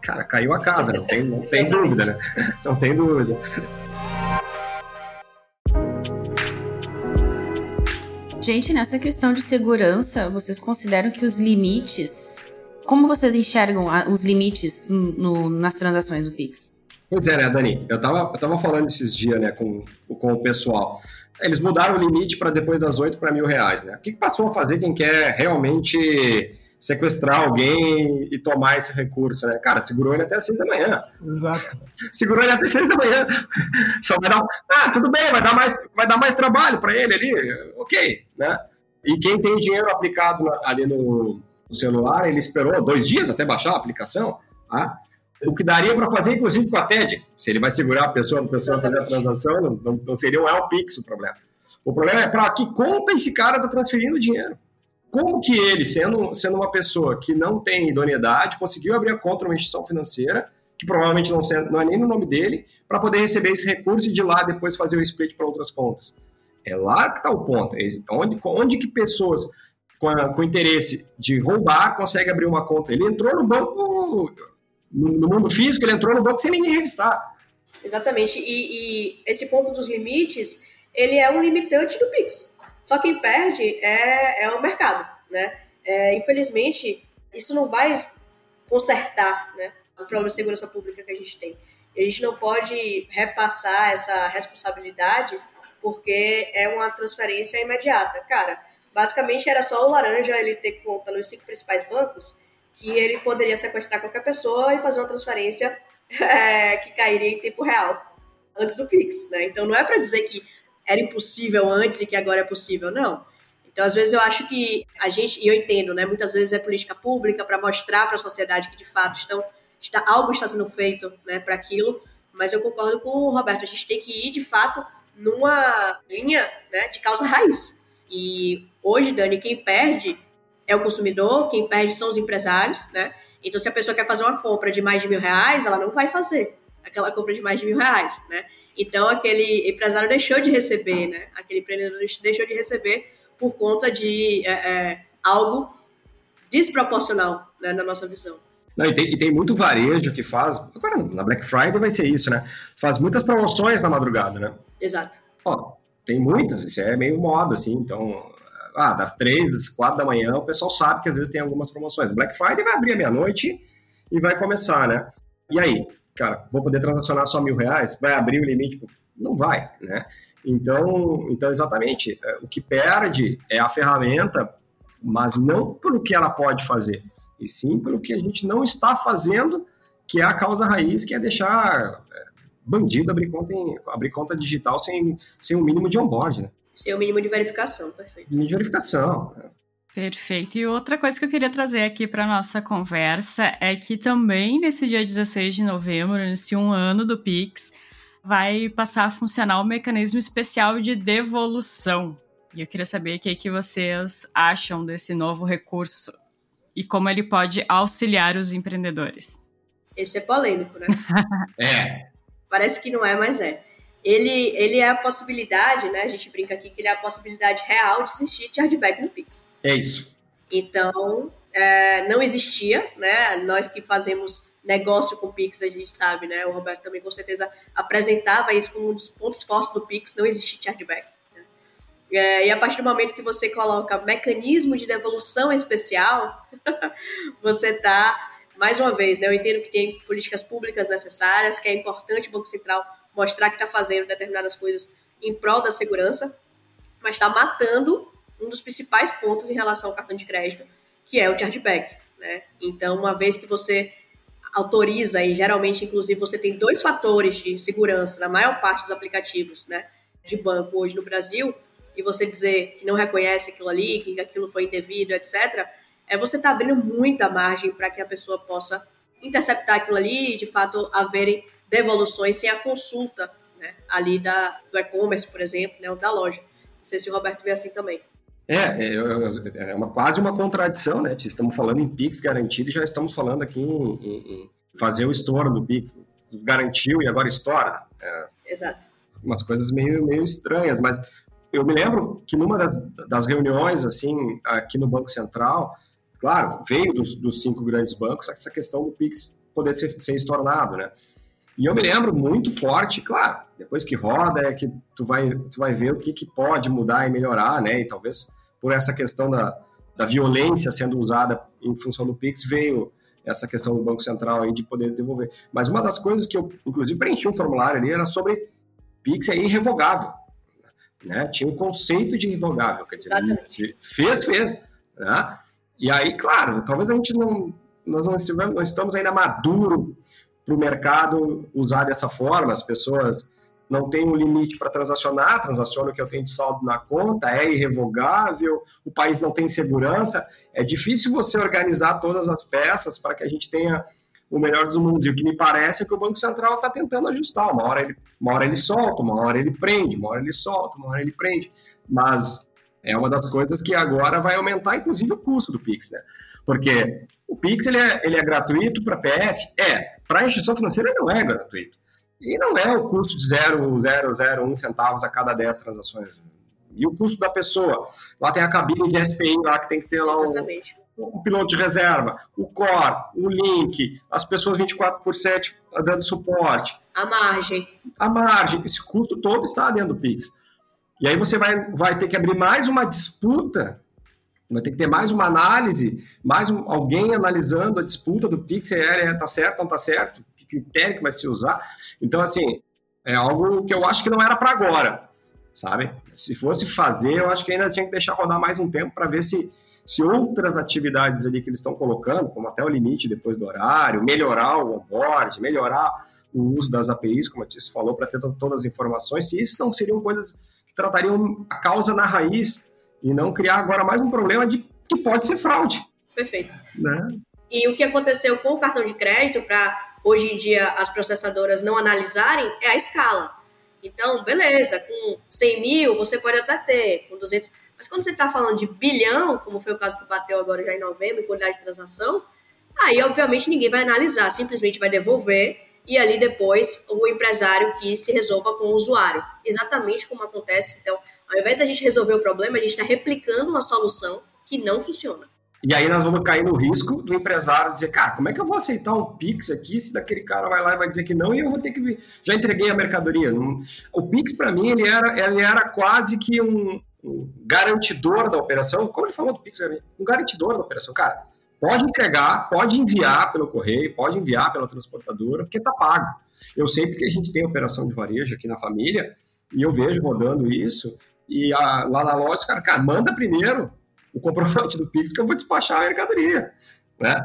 cara, caiu a casa, não tem, não tem dúvida, né? Não tem dúvida. Gente, nessa questão de segurança, vocês consideram que os limites. Como vocês enxergam os limites no, nas transações do Pix? Pois é, né, Dani? Eu tava, eu tava falando esses dias, né, com, com o pessoal. Eles mudaram o limite para depois das 8 para mil reais, né? O que, que passou a fazer quem quer realmente sequestrar alguém e tomar esse recurso, né? Cara, segurou ele até as seis da manhã. Exato. Segurou ele até seis da manhã. Só vai dar, ah, tudo bem, vai dar mais, vai dar mais trabalho para ele ali, ok, né? E quem tem dinheiro aplicado ali no, no, celular, ele esperou dois dias até baixar a aplicação, tá? O que daria para fazer, inclusive, com a TED. Se ele vai segurar a pessoa, a pessoa fazer a transação, não, não, seria um El Pix o problema. O problema é para que conta esse cara está transferindo dinheiro como que ele, sendo, sendo uma pessoa que não tem idoneidade, conseguiu abrir a conta numa instituição financeira, que provavelmente não, não é nem no nome dele, para poder receber esse recurso e de lá depois fazer o split para outras contas. É lá que está o ponto. É onde, onde que pessoas com, a, com interesse de roubar conseguem abrir uma conta? Ele entrou no banco, no, no mundo físico, ele entrou no banco sem ninguém revistar. Exatamente. E, e esse ponto dos limites, ele é um limitante do Pix. Só quem perde é, é o mercado, né? É, infelizmente, isso não vai consertar né, o problema de segurança pública que a gente tem. A gente não pode repassar essa responsabilidade porque é uma transferência imediata. Cara, basicamente era só o laranja ele ter conta nos cinco principais bancos que ele poderia sequestrar qualquer pessoa e fazer uma transferência [laughs] é, que cairia em tempo real antes do Pix, né? Então não é para dizer que era impossível antes e que agora é possível. Não. Então, às vezes, eu acho que a gente, e eu entendo, né? Muitas vezes é política pública para mostrar para a sociedade que, de fato, estão, está, algo está sendo feito né, para aquilo, mas eu concordo com o Roberto, a gente tem que ir, de fato, numa linha né, de causa [laughs] raiz. E hoje, Dani, quem perde é o consumidor, quem perde são os empresários, né? Então, se a pessoa quer fazer uma compra de mais de mil reais, ela não vai fazer aquela compra de mais de mil reais, né? Então, aquele empresário deixou de receber, né? Aquele empreendedor deixou de receber por conta de é, é, algo desproporcional né, na nossa visão. Não, e, tem, e, tem, muito varejo que faz. Agora, na Black Friday vai ser isso, né? Faz muitas promoções na madrugada, né? Exato. Ó, tem muitas, isso é meio moda, assim. Então, ah, das três, às quatro da manhã, o pessoal sabe que às vezes tem algumas promoções. Black Friday vai abrir à meia-noite e vai começar, né? E aí, cara, vou poder transacionar só mil reais? Vai abrir o limite? Não vai, né? Então, então exatamente, é, o que perde é a ferramenta, mas não pelo que ela pode fazer, e sim pelo que a gente não está fazendo, que é a causa raiz, que é deixar é, bandido abrir conta, em, abrir conta digital sem, sem um mínimo de onboard, né? Sem o um mínimo de verificação, perfeito. Mínimo de verificação. Perfeito. E outra coisa que eu queria trazer aqui para nossa conversa é que também nesse dia 16 de novembro, nesse um ano do Pix, vai passar a funcionar o um mecanismo especial de devolução. E eu queria saber o que, que vocês acham desse novo recurso e como ele pode auxiliar os empreendedores. Esse é polêmico, né? [laughs] é. Parece que não é, mas é. Ele, ele é a possibilidade, né? A gente brinca aqui que ele é a possibilidade real de existir chargeback no Pix. É isso. Então, é, não existia, né? Nós que fazemos negócio com o Pix, a gente sabe, né? O Roberto também com certeza apresentava isso como um dos pontos fortes do Pix, não existia chargeback. Né? É, e a partir do momento que você coloca mecanismo de devolução especial, [laughs] você está, mais uma vez, né? Eu entendo que tem políticas públicas necessárias, que é importante o Banco Central mostrar que está fazendo determinadas coisas em prol da segurança, mas está matando um dos principais pontos em relação ao cartão de crédito, que é o chargeback. Né? Então, uma vez que você autoriza, e geralmente, inclusive, você tem dois fatores de segurança na maior parte dos aplicativos né, de banco hoje no Brasil, e você dizer que não reconhece aquilo ali, que aquilo foi indevido, etc., é você está abrindo muita margem para que a pessoa possa interceptar aquilo ali e, de fato, haverem devoluções sem a consulta né, ali da, do e-commerce, por exemplo, né, ou da loja. Não sei se o Roberto vê assim também. É, é, é uma, quase uma contradição, né? Estamos falando em PIX garantido e já estamos falando aqui em, em fazer o estouro do PIX. Garantiu e agora estoura. É, Exato. Umas coisas meio, meio estranhas, mas eu me lembro que numa das, das reuniões, assim, aqui no Banco Central, claro, veio dos, dos cinco grandes bancos essa questão do PIX poder ser, ser estornado, né? E eu me lembro muito forte, claro, depois que roda é que tu vai, tu vai ver o que, que pode mudar e melhorar, né? E talvez por essa questão da, da violência sendo usada em função do Pix veio essa questão do Banco Central aí de poder devolver. Mas uma das coisas que eu, inclusive, preenchi um formulário ali era sobre Pix é irrevogável. Né? Tinha um conceito de irrevogável, quer dizer, Exatamente. fez, fez. Né? E aí, claro, talvez a gente não, nós não, estivemos, não estamos ainda maduro para o mercado usar dessa forma. As pessoas não têm um limite para transacionar, transaciona o que eu tenho de saldo na conta, é irrevogável, o país não tem segurança. É difícil você organizar todas as peças para que a gente tenha o melhor dos mundos. E o que me parece é que o Banco Central está tentando ajustar. Uma hora, ele, uma hora ele solta, uma hora ele prende, uma hora ele solta, uma hora ele prende. Mas é uma das coisas que agora vai aumentar, inclusive, o custo do Pix, né? Porque o Pix ele é, ele é gratuito para PF? É. Para a instituição financeira ele não é gratuito. E não é o custo de 0,001 centavos a cada 10 transações. E o custo da pessoa? Lá tem a cabine de SPI lá que tem que ter lá o, o piloto de reserva, o core, o link, as pessoas 24 por 7 dando suporte. A margem. A margem. Esse custo todo está dentro do Pix. E aí você vai, vai ter que abrir mais uma disputa Vai ter que ter mais uma análise, mais um, alguém analisando a disputa do Pix, é, tá certo, não tá certo, que critério que vai se usar. Então, assim, é algo que eu acho que não era para agora, sabe? Se fosse fazer, eu acho que ainda tinha que deixar rodar mais um tempo para ver se, se outras atividades ali que eles estão colocando, como até o limite depois do horário, melhorar o onboard, melhorar o uso das APIs, como a Tício falou, para ter todas as informações, se isso não seriam coisas que tratariam a causa na raiz e não criar agora mais um problema de que pode ser fraude. Perfeito. Né? E o que aconteceu com o cartão de crédito para hoje em dia as processadoras não analisarem é a escala. Então, beleza, com 100 mil você pode até ter, com 200. Mas quando você está falando de bilhão, como foi o caso que bateu agora já em novembro, quantidade de transação, Aí, obviamente, ninguém vai analisar, simplesmente vai devolver e ali depois o empresário que se resolva com o usuário. Exatamente como acontece. Então, ao invés da gente resolver o problema, a gente está replicando uma solução que não funciona. E aí nós vamos cair no risco do empresário dizer, cara, como é que eu vou aceitar um Pix aqui se daquele cara vai lá e vai dizer que não e eu vou ter que... Já entreguei a mercadoria. O Pix, para mim, ele era, ele era quase que um, um, garantidor da operação. Como ele falou do Pix, um garantidor da operação. Cara, pode entregar, pode enviar pelo correio, pode enviar pela transportadora, porque tá pago. Eu sei porque a gente tem operação de varejo aqui na família e eu vejo rodando isso e a, lá na loja, cara, cara, manda primeiro o comprovante do Pix que eu vou despachar a mercadoria, né?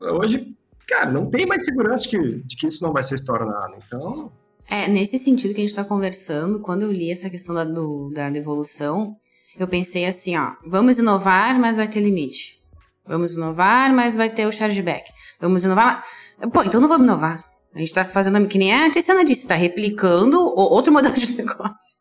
Hoje, cara, não tem mais segurança de que, de que isso não vai ser estornado, então... É, nesse sentido que a gente está conversando, quando eu li essa questão da, do, da devolução, eu pensei assim, ó, vamos inovar, mas vai ter limite. Vamos inovar, mas vai ter o chargeback. Vamos inovar, mas... Pô, então não vamos inovar. A gente está fazendo, que nem a Tiziana disse, está replicando outro [laughs] modelo de negócio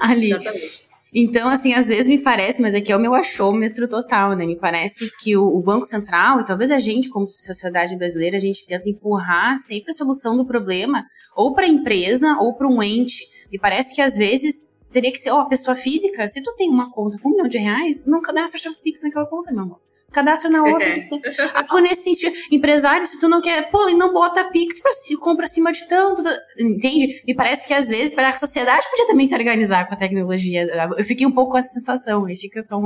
ali. Exatamente. Então, assim, às vezes me parece, mas aqui é o meu achômetro total, né? Me parece que o, o, Banco Central, e talvez a gente, como sociedade brasileira, a gente tenta empurrar sempre a solução do problema, ou para a empresa, ou para um ente. Me parece que às vezes teria que ser, ó, a pessoa física, se tu tem uma conta com um milhão de reais, não cadastra chave Pix naquela conta, meu amor cadastra na outra. É. Ah, nesse sentido, empresário, se tu não quer, pô, e não bota Pix pra si, compra acima de tanto, entende? Me parece que às vezes a sociedade podia também se organizar com a tecnologia. Eu fiquei um pouco com essa sensação, e fica só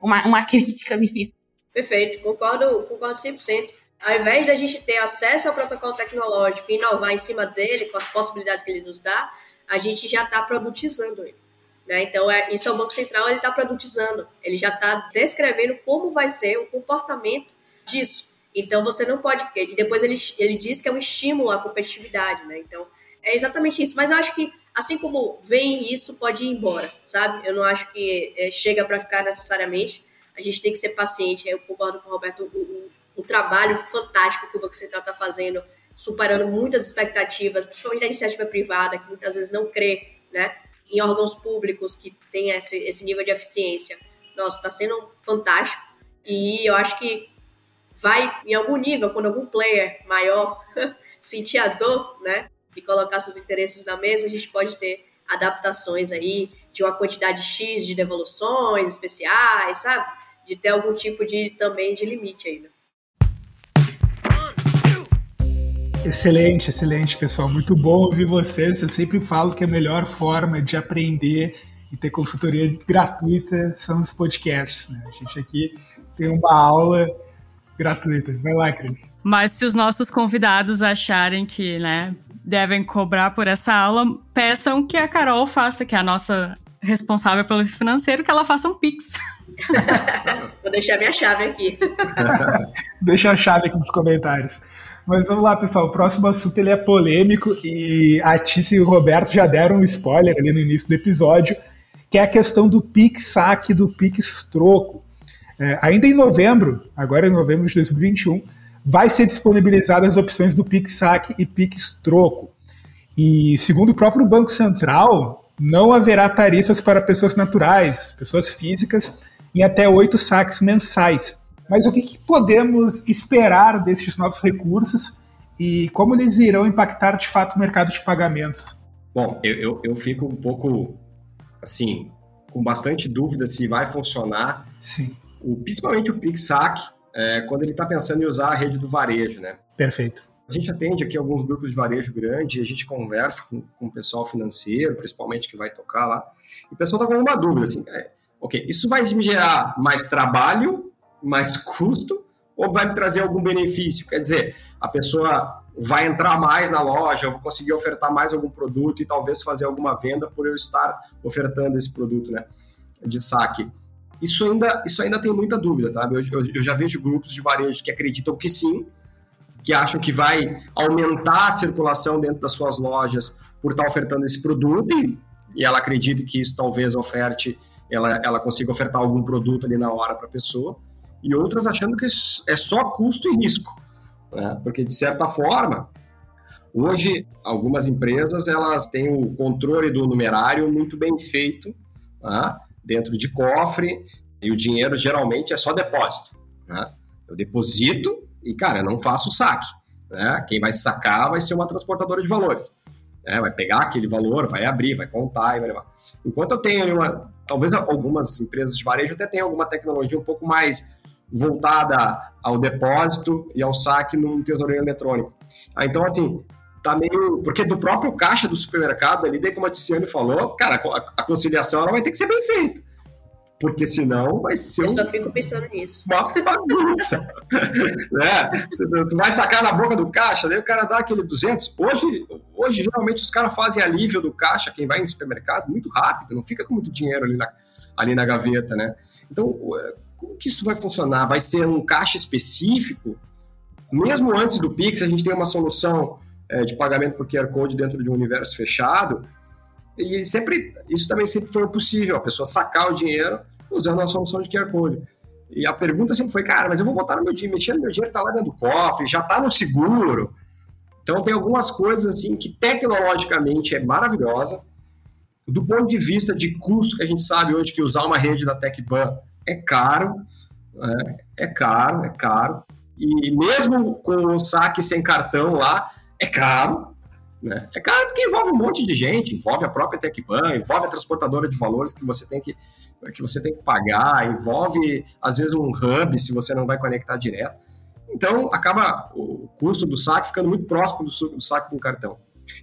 uma, uma [laughs] crítica minha. Perfeito, concordo, concordo 100%. Ao invés da gente ter acesso ao protocolo tecnológico e inovar em cima dele, com as possibilidades que ele nos dá, a gente já está produtizando ele. Né? Então, é, isso é o Banco Central, ele está produtizando, ele já está descrevendo como vai ser o comportamento disso. Então, você não pode... E depois ele, ele diz que é um estímulo à competitividade, né? Então, é exatamente isso. Mas eu acho que, assim como vem isso, pode ir embora, sabe? Eu não acho que é, chega para ficar necessariamente. A gente tem que ser paciente. Eu concordo com o Roberto, o, o, o trabalho fantástico que o Banco Central está fazendo, superando muitas expectativas, principalmente da iniciativa privada, que muitas vezes não crê, né? Em órgãos públicos que tem esse, esse nível de eficiência. Nossa, está sendo fantástico. E eu acho que vai, em algum nível, quando algum player maior [laughs] sentir a dor, né, e colocar seus interesses na mesa, a gente pode ter adaptações aí de uma quantidade X de devoluções especiais, sabe? De ter algum tipo de também de limite aí, né? Excelente, excelente, pessoal. Muito bom ouvir vocês. Eu sempre falo que a melhor forma de aprender e ter consultoria gratuita são os podcasts. Né? A gente aqui tem uma aula gratuita. Vai lá, Cris. Mas se os nossos convidados acharem que né, devem cobrar por essa aula, peçam que a Carol faça, que é a nossa responsável pelo financeiro, que ela faça um Pix. [laughs] Vou deixar minha chave aqui. [laughs] Deixa a chave aqui nos comentários. Mas vamos lá, pessoal. O próximo assunto ele é polêmico e a Tícia e o Roberto já deram um spoiler ali no início do episódio, que é a questão do Pix saque do Pix troco. É, ainda em novembro, agora em novembro de 2021, vai ser disponibilizadas as opções do Pix saque e Pix troco. E segundo o próprio Banco Central, não haverá tarifas para pessoas naturais, pessoas físicas, em até oito saques mensais. Mas o que, que podemos esperar desses novos recursos e como eles irão impactar de fato o mercado de pagamentos? Bom, eu, eu, eu fico um pouco assim, com bastante dúvida se vai funcionar. Sim. O, principalmente o PixSac, é, quando ele está pensando em usar a rede do varejo, né? Perfeito. A gente atende aqui alguns grupos de varejo grande, a gente conversa com, com o pessoal financeiro, principalmente que vai tocar lá, e o pessoal está com uma dúvida, assim, é, ok, isso vai me gerar mais trabalho mais custo ou vai me trazer algum benefício? Quer dizer, a pessoa vai entrar mais na loja, eu vou conseguir ofertar mais algum produto e talvez fazer alguma venda por eu estar ofertando esse produto né, de saque. Isso ainda, isso ainda tem muita dúvida, tá? Eu, eu, eu já vejo grupos de varejo que acreditam que sim, que acham que vai aumentar a circulação dentro das suas lojas por estar ofertando esse produto e, e ela acredita que isso talvez oferte, ela, ela consiga ofertar algum produto ali na hora para a pessoa e outras achando que é só custo e risco. Né? Porque, de certa forma, hoje, algumas empresas elas têm o controle do numerário muito bem feito né? dentro de cofre e o dinheiro geralmente é só depósito. Né? Eu deposito e, cara, eu não faço saque. Né? Quem vai sacar vai ser uma transportadora de valores. Né? Vai pegar aquele valor, vai abrir, vai contar e vai levar. Enquanto eu tenho uma. Talvez algumas empresas de varejo até tenham alguma tecnologia um pouco mais voltada ao depósito e ao saque num tesoureiro eletrônico. Ah, então, assim, tá meio. Porque do próprio caixa do supermercado ali, daí como a Tiziane falou, cara, a conciliação ela vai ter que ser bem feita. Porque senão vai ser. Eu só fico pensando nisso. Uma bagunça. [laughs] né? Tu vai sacar na boca do caixa, daí o cara dá aquele 200. Hoje, hoje geralmente, os caras fazem alívio do caixa, quem vai no supermercado, muito rápido, não fica com muito dinheiro ali na, ali na gaveta, né? Então, como que isso vai funcionar? Vai ser um caixa específico? Mesmo antes do Pix, a gente tem uma solução é, de pagamento por QR Code dentro de um universo fechado. E sempre, isso também sempre foi possível, a pessoa sacar o dinheiro usando a solução de QR Code. E a pergunta sempre foi, cara, mas eu vou botar no meu dinheiro, mexer no meu dinheiro, tá lá dentro do cofre, já tá no seguro. Então tem algumas coisas assim que tecnologicamente é maravilhosa. Do ponto de vista de custo, que a gente sabe hoje que usar uma rede da TecBan é caro, né? é caro, é caro. E mesmo com o saque sem cartão lá, é caro. Né? É caro porque envolve um monte de gente, envolve a própria TecBan, envolve a transportadora de valores que você tem que, que você tem que pagar, envolve, às vezes, um hub se você não vai conectar direto. Então, acaba o custo do saque ficando muito próximo do, do saque com cartão.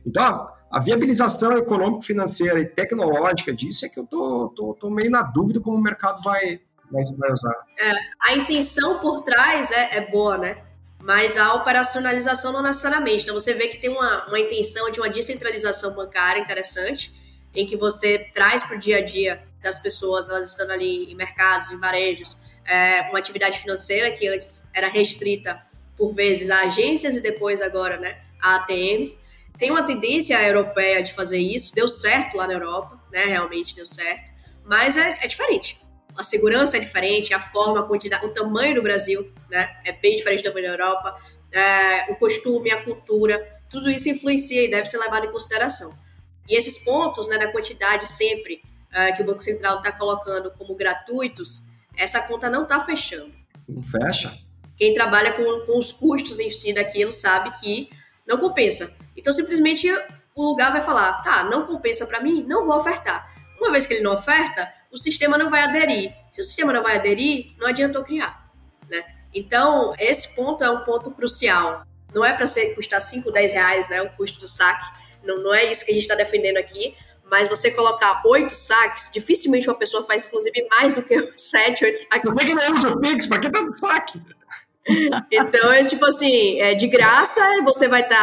Então, a viabilização econômico-financeira e tecnológica disso é que eu tô, tô, tô meio na dúvida como o mercado vai, vai, vai usar. É, a intenção por trás é, é boa, né? Mas a operacionalização não necessariamente. Então você vê que tem uma, uma intenção de uma descentralização bancária interessante, em que você traz para o dia a dia das pessoas, elas estando ali em mercados, em varejos, é, uma atividade financeira que antes era restrita por vezes a agências e depois agora né, a ATMs. Tem uma tendência europeia de fazer isso, deu certo lá na Europa, né? Realmente deu certo, mas é, é diferente. A segurança é diferente, a forma, a quantidade, o tamanho do Brasil, né? É bem diferente do tamanho da Europa. É, o costume, a cultura, tudo isso influencia e deve ser levado em consideração. E esses pontos, né, da quantidade sempre é, que o Banco Central está colocando como gratuitos, essa conta não está fechando. Não fecha. Quem trabalha com, com os custos em si daquilo sabe que não compensa. Então, simplesmente, o lugar vai falar, tá, não compensa para mim, não vou ofertar. Uma vez que ele não oferta, o sistema não vai aderir. Se o sistema não vai aderir, não adiantou criar, né? Então, esse ponto é um ponto crucial. Não é para custar 5, 10 reais, né, o custo do saque. Não, não é isso que a gente está defendendo aqui. Mas você colocar oito saques, dificilmente uma pessoa faz, inclusive, mais do que [laughs] sete, oito saques. Por que não usa o Pix? Para que tanto saque? [laughs] Então, é tipo assim, é de graça, você vai estar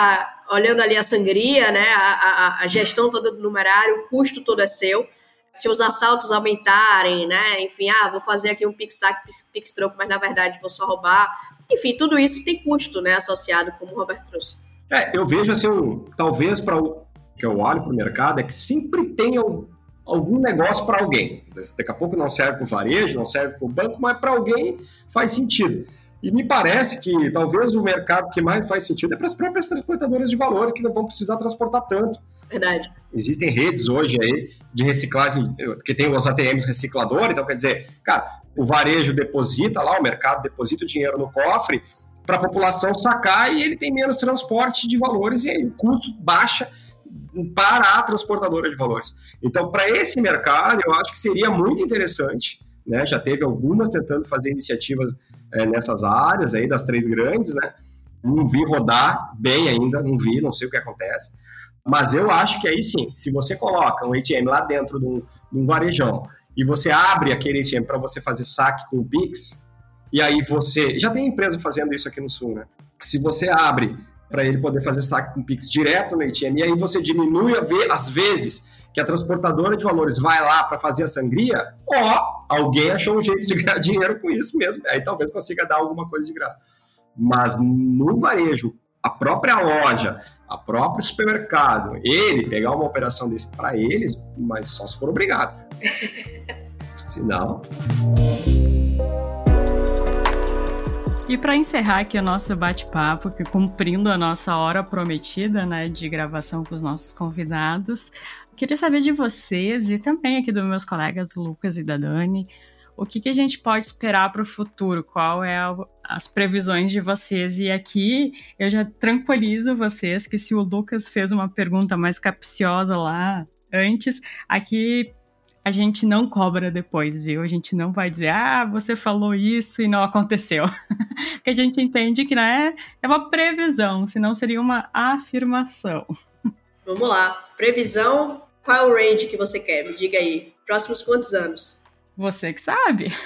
tá olhando ali a sangria, né, a, a, a, gestão toda do numerário, o custo todo é seu. Se os assaltos aumentarem, né, enfim, ah, vou fazer aqui um pix-sac, pix-troco, mas na verdade vou só roubar. Enfim, tudo isso tem custo, né, associado, como o Roberto trouxe. É, eu vejo assim, talvez para o que eu olho para o mercado, é que sempre tem algum negócio para alguém. Daqui a pouco não serve para o varejo, não serve para o banco, mas para alguém faz sentido. E me parece que talvez o mercado que mais faz sentido é para as próprias transportadoras de valor, que não vão precisar transportar tanto. Verdade. Existem redes hoje aí de reciclagem, que tem os ATMs recicladores, então quer dizer, cara, o varejo deposita lá, o mercado deposita o dinheiro no cofre para a população sacar e ele tem menos transporte de valores e aí o custo baixa para a transportadora de valores. Então, para esse mercado, eu acho que seria muito interessante, né? Já teve algumas tentando fazer iniciativas é, nessas áreas aí, das três grandes, né? Não vi rodar bem ainda, não vi, não sei o que acontece. Mas eu acho que aí sim, se você coloca um ATM lá dentro de um, de um varejão e você abre aquele ATM para você fazer saque com o Pix, e aí você. Já tem empresa fazendo isso aqui no Sul, né? Se você abre para ele poder fazer saque com Pix direto no ATM, e aí você diminui as vezes que a transportadora de valores vai lá para fazer a sangria, ó, alguém achou um jeito de ganhar [laughs] dinheiro com isso mesmo. Aí talvez consiga dar alguma coisa de graça. Mas no varejo, a própria loja, a próprio supermercado, ele pegar uma operação desse para eles, mas só se for obrigado. [laughs] se não. E para encerrar aqui o nosso bate-papo, cumprindo a nossa hora prometida, né, de gravação com os nossos convidados, Queria saber de vocês e também aqui dos meus colegas Lucas e da Dani, o que, que a gente pode esperar para o futuro? Qual é a, as previsões de vocês? E aqui eu já tranquilizo vocês que se o Lucas fez uma pergunta mais capciosa lá antes, aqui a gente não cobra depois, viu? A gente não vai dizer, ah, você falou isso e não aconteceu. [laughs] Porque a gente entende que né, é uma previsão, senão seria uma afirmação. Vamos lá. Previsão, qual é o range que você quer? Me diga aí. Próximos quantos anos? Você que sabe.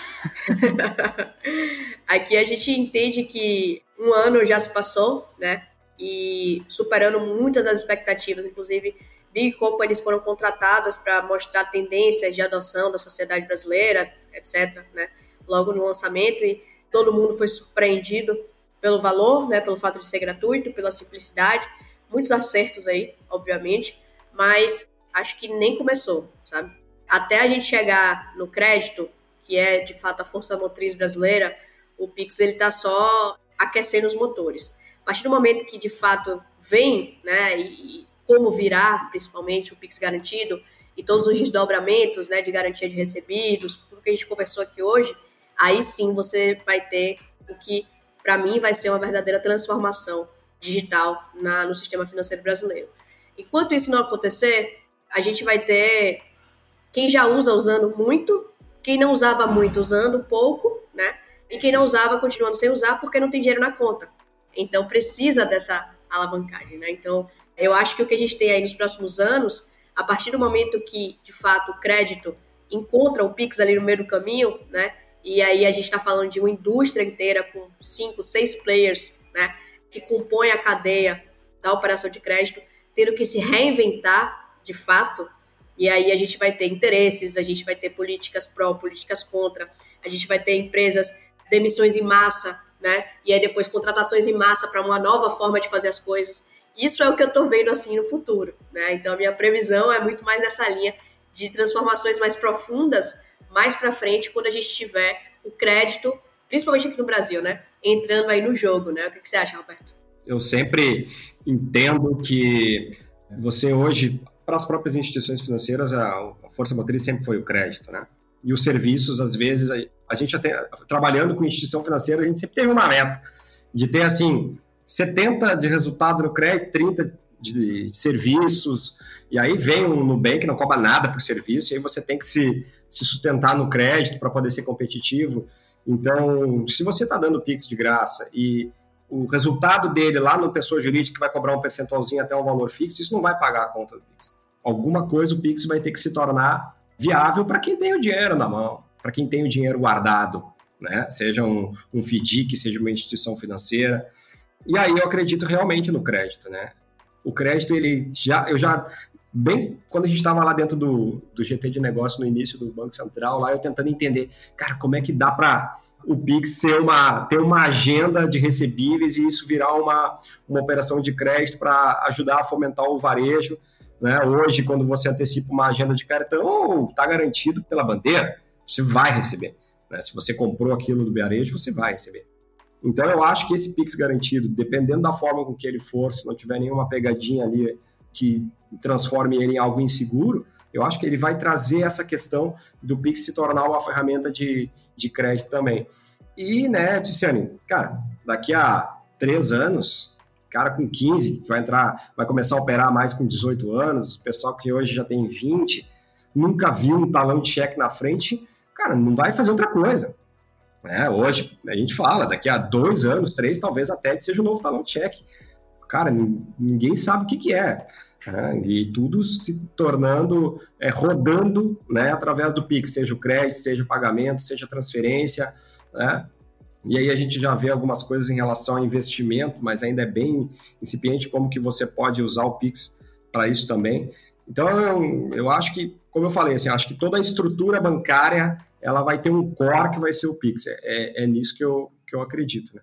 [laughs] Aqui a gente entende que um ano já se passou, né? E superando muitas das expectativas, inclusive big companies foram contratadas para mostrar tendências de adoção da sociedade brasileira, etc. Né? Logo no lançamento e todo mundo foi surpreendido pelo valor, né? Pelo fato de ser gratuito, pela simplicidade, muitos acertos aí, obviamente, mas acho que nem começou, sabe? Até a gente chegar no crédito, que é de fato a força motriz brasileira, o Pix ele está só aquecendo os motores. A partir do momento que de fato vem, né, e, como virar, principalmente o Pix garantido e todos os desdobramentos, né, de garantia de recebidos, tudo que a gente conversou aqui hoje, aí sim você vai ter o que para mim vai ser uma verdadeira transformação digital na, no sistema financeiro brasileiro. Enquanto isso não acontecer, a gente vai ter quem já usa usando muito, quem não usava muito usando pouco, né? E quem não usava continuando sem usar porque não tem dinheiro na conta. Então precisa dessa alavancagem, né? Então eu acho que o que a gente tem aí nos próximos anos, a partir do momento que de fato o crédito encontra o Pix ali no meio do caminho, né? E aí a gente está falando de uma indústria inteira com cinco, seis players, né? Que compõem a cadeia da operação de crédito, tendo que se reinventar de fato e aí a gente vai ter interesses, a gente vai ter políticas pró, políticas contra, a gente vai ter empresas, demissões em massa, né? E aí depois contratações em massa para uma nova forma de fazer as coisas. Isso é o que eu estou vendo assim no futuro, né? Então a minha previsão é muito mais nessa linha de transformações mais profundas mais para frente quando a gente tiver o crédito, principalmente aqui no Brasil, né? Entrando aí no jogo, né? O que, que você acha, Roberto? Eu sempre entendo que você hoje para as próprias instituições financeiras, a, força motriz sempre foi o crédito, né? E os serviços, às vezes, a, a gente até, trabalhando com instituição financeira, a gente sempre teve uma meta de ter, assim, 70 de resultado no crédito, 30 de, de serviços, e aí vem um Nubank, não cobra nada por serviço, e aí você tem que se, se sustentar no crédito para poder ser competitivo. Então, se você está dando Pix de graça e o resultado dele lá no pessoa jurídica que vai cobrar um percentualzinho até um valor fixo, isso não vai pagar a conta do Pix. Alguma coisa o Pix vai ter que se tornar viável para quem tem o dinheiro na mão, para quem tem o dinheiro guardado, né? Seja um, um FDIC, seja uma instituição financeira. E aí eu acredito realmente no crédito, né? O crédito, ele já, eu já, bem, quando a gente estava lá dentro do, do GT de negócio no início do Banco Central, lá eu tentando entender, cara, como é que dá para o Pix ser uma, ter uma agenda de recebíveis e isso virar uma, uma operação de crédito para ajudar a fomentar o varejo. Né? Hoje, quando você antecipa uma agenda de cartão, está garantido pela bandeira, você vai receber. Né? Se você comprou aquilo do varejo, você vai receber. Então, eu acho que esse Pix garantido, dependendo da forma com que ele for, se não tiver nenhuma pegadinha ali que transforme ele em algo inseguro, eu acho que ele vai trazer essa questão do Pix se tornar uma ferramenta de, de crédito também. E, né, Ticiane, cara, daqui a três anos, cara com 15, que vai entrar, vai começar a operar mais com 18 anos, o pessoal que hoje já tem 20, nunca viu um talão de cheque na frente, cara, não vai fazer outra coisa. É, hoje a gente fala, daqui a dois anos, três, talvez até seja o um novo talão de cheque. Cara, ninguém sabe o que, que é. Né? E tudo se tornando, é, rodando né, através do Pix, seja o crédito, seja o pagamento, seja a transferência. Né? E aí a gente já vê algumas coisas em relação ao investimento, mas ainda é bem incipiente como que você pode usar o Pix para isso também. Então, eu, acho que, como eu falei, assim, acho que toda a estrutura bancária ela vai ter um core que vai ser o Pix. É, é nisso que eu, que eu acredito. Né?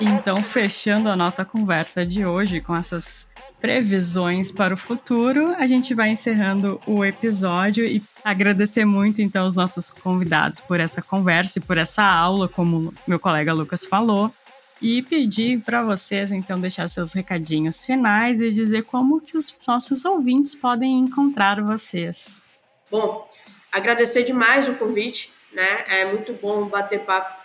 Então, fechando a nossa conversa de hoje com essas previsões para o futuro, a gente vai encerrando o episódio e agradecer muito então os nossos convidados por essa conversa e por essa aula, como meu colega Lucas falou, e pedir para vocês então deixar seus recadinhos finais e dizer como que os nossos ouvintes podem encontrar vocês. Bom, Agradecer demais o convite, né? É muito bom bater papo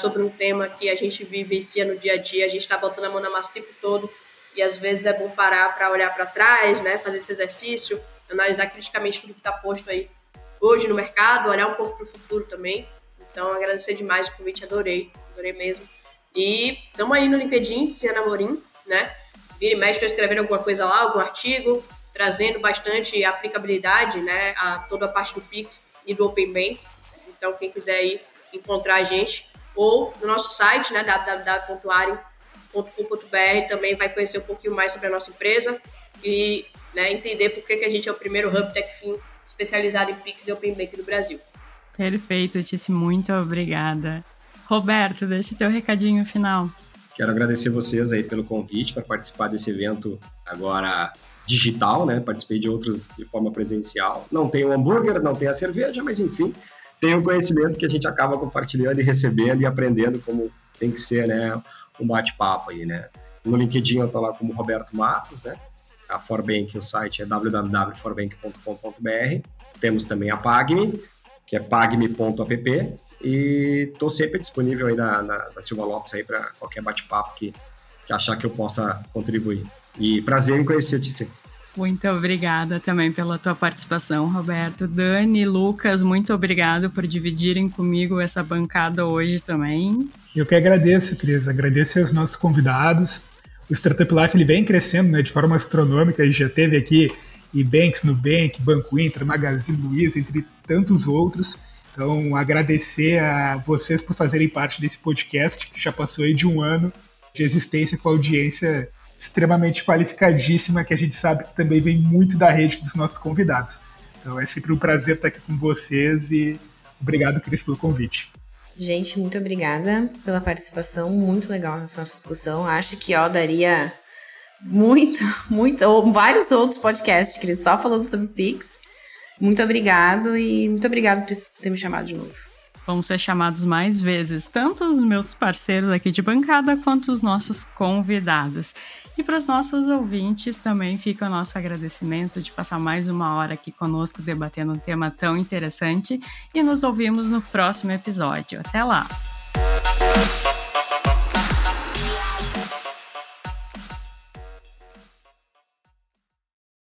sobre um tema que a gente vivencia no dia a dia. A gente está botando a mão na massa o tempo todo e às vezes é bom parar para olhar para trás, né? Fazer esse exercício, analisar criticamente tudo que está posto aí hoje no mercado, olhar um pouco para o futuro também. Então, agradecer demais o convite, adorei, adorei mesmo. E estamos aí no LinkedIn, Ciana Morim, né? Vira e mexe, estou escrevendo alguma coisa lá, algum artigo, trazendo bastante aplicabilidade, né? A toda a parte do Pix e do Open Bank. Então, quem quiser aí encontrar a gente, ou no nosso site, né? www.ario.com.br, também vai conhecer um pouquinho mais sobre a nossa empresa e né, entender por que, que a gente é o primeiro Hub TechFin especializado em Pix e Open Bank do Brasil. Perfeito, Tice, muito obrigada. Roberto, deixa o teu recadinho final. Quero agradecer vocês aí pelo convite para participar desse evento agora digital, né? Participei de outros de forma presencial. Não tem o hambúrguer, não tem a cerveja, mas enfim, tem o conhecimento que a gente acaba compartilhando e recebendo e aprendendo como tem que ser, né? Um bate-papo aí, né? No LinkedIn eu tô lá como Roberto Matos, né? A Forbank, o site é www.forbank.com.br. Temos também a Pagme, que é pagme.app. E estou sempre disponível aí na, na, na Silva Lopes aí para qualquer bate-papo que, que achar que eu possa contribuir. E prazer em conhecer-te sempre. Muito obrigada também pela tua participação, Roberto. Dani, Lucas, muito obrigado por dividirem comigo essa bancada hoje também. Eu que agradeço, Cris. Agradeço aos nossos convidados. O Startup Life ele vem crescendo né, de forma astronômica. A gente já teve aqui Ebanks, Nubank, Banco Inter, Magazine Luiza, entre tantos outros. Então, agradecer a vocês por fazerem parte desse podcast, que já passou aí de um ano de existência com audiência extremamente qualificadíssima, que a gente sabe que também vem muito da rede dos nossos convidados. Então, é sempre um prazer estar aqui com vocês e obrigado, Cris, pelo convite. Gente, muito obrigada pela participação, muito legal nessa nossa discussão. Acho que ó, daria muito, [laughs] muito, ou vários outros podcasts, Cris, só falando sobre Pix. Muito obrigado e muito obrigado por ter me chamado de novo. Vamos ser chamados mais vezes, tanto os meus parceiros aqui de bancada quanto os nossos convidados. E para os nossos ouvintes também fica o nosso agradecimento de passar mais uma hora aqui conosco debatendo um tema tão interessante e nos ouvimos no próximo episódio. Até lá!